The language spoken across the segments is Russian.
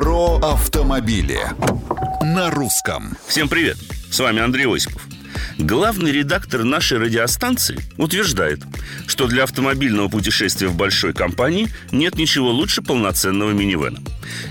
Про автомобили на русском. Всем привет! С вами Андрей Осипов. Главный редактор нашей радиостанции утверждает, что для автомобильного путешествия в большой компании нет ничего лучше полноценного минивэна.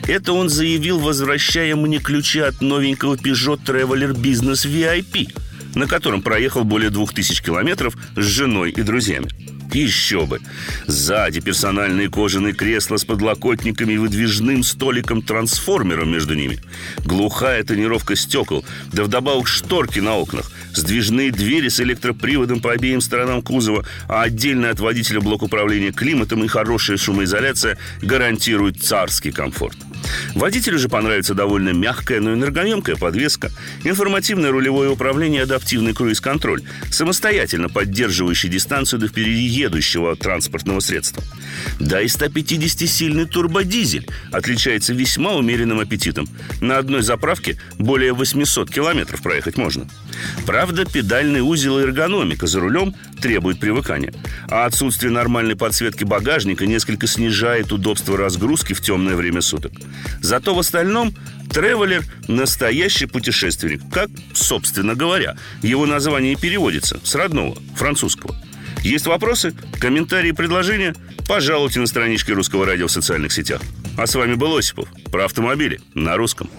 Это он заявил, возвращая мне ключи от новенького Peugeot Traveler Business VIP, на котором проехал более 2000 километров с женой и друзьями. Еще бы! Сзади персональные кожаные кресла с подлокотниками и выдвижным столиком-трансформером между ними. Глухая тонировка стекол, да вдобавок шторки на окнах, сдвижные двери с электроприводом по обеим сторонам кузова, а отдельно от водителя блок управления климатом и хорошая шумоизоляция гарантируют царский комфорт. Водителю же понравится довольно мягкая, но энергоемкая подвеска, информативное рулевое управление и адаптивный круиз-контроль, самостоятельно поддерживающий дистанцию до впереди едущего транспортного средства. Да и 150-сильный турбодизель отличается весьма умеренным аппетитом. На одной заправке более 800 километров проехать можно. Правда, педальный узел и эргономика за рулем требует привыкания. А отсутствие нормальной подсветки багажника несколько снижает удобство разгрузки в темное время суток. Зато в остальном Тревелер – настоящий путешественник, как, собственно говоря, его название и переводится с родного, французского. Есть вопросы, комментарии, предложения? Пожалуйте на страничке Русского радио в социальных сетях. А с вами был Осипов про автомобили на русском.